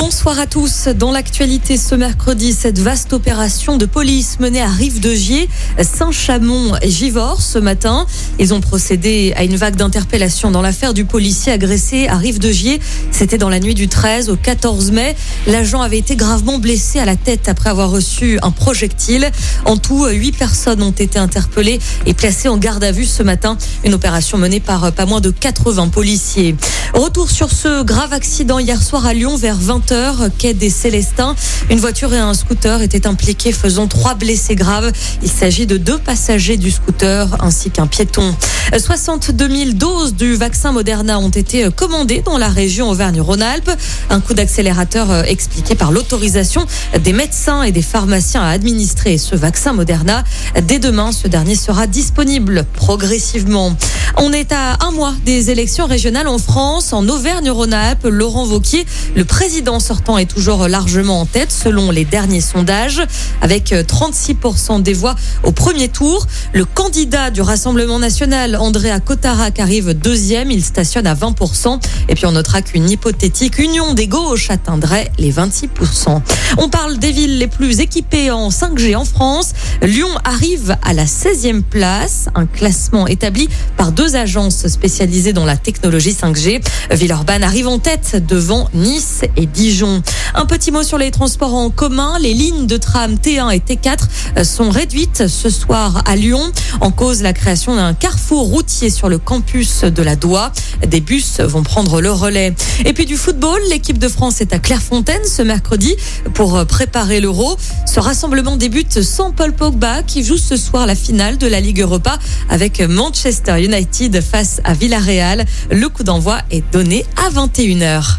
Bonsoir à tous. Dans l'actualité ce mercredi, cette vaste opération de police menée à Rive-de-Gier, Saint-Chamond et Givors ce matin. Ils ont procédé à une vague d'interpellation dans l'affaire du policier agressé à Rive-de-Gier. C'était dans la nuit du 13 au 14 mai. L'agent avait été gravement blessé à la tête après avoir reçu un projectile. En tout, huit personnes ont été interpellées et placées en garde à vue ce matin. Une opération menée par pas moins de 80 policiers. Retour sur ce grave accident hier soir à Lyon vers 20 20h, quai des Célestins. Une voiture et un scooter étaient impliqués, faisant trois blessés graves. Il s'agit de deux passagers du scooter ainsi qu'un piéton. 62 000 doses du vaccin Moderna ont été commandées dans la région Auvergne-Rhône-Alpes. Un coup d'accélérateur euh, expliqué par l'autorisation des médecins et des pharmaciens à administrer ce vaccin Moderna. Dès demain, ce dernier sera disponible progressivement. On est à un mois des élections régionales en France, en Auvergne-Rhône-Alpes. Laurent Vauquier, le président sortant, est toujours largement en tête selon les derniers sondages, avec 36% des voix au premier tour. Le candidat du Rassemblement national, Andrea Cotarac, arrive deuxième. Il stationne à 20%. Et puis on notera qu'une hypothétique union des gauches atteindrait les 26%. On parle des villes les plus équipées en 5G en France. Lyon arrive à la 16e place, un classement établi par deux agences spécialisées dans la technologie 5G. Villeurbanne arrive en tête devant Nice et Dijon. Un petit mot sur les transports en commun. Les lignes de tram T1 et T4 sont réduites ce soir à Lyon. En cause, la création d'un carrefour routier sur le campus de la Doua. Des bus vont prendre le relais. Et puis du football, l'équipe de France est à Clairefontaine ce mercredi pour préparer l'Euro. Ce rassemblement débute sans Paul Pogba qui joue ce soir la finale de la Ligue Europa avec Manchester United face à Villarreal. Le coup d'envoi est donné à 21h.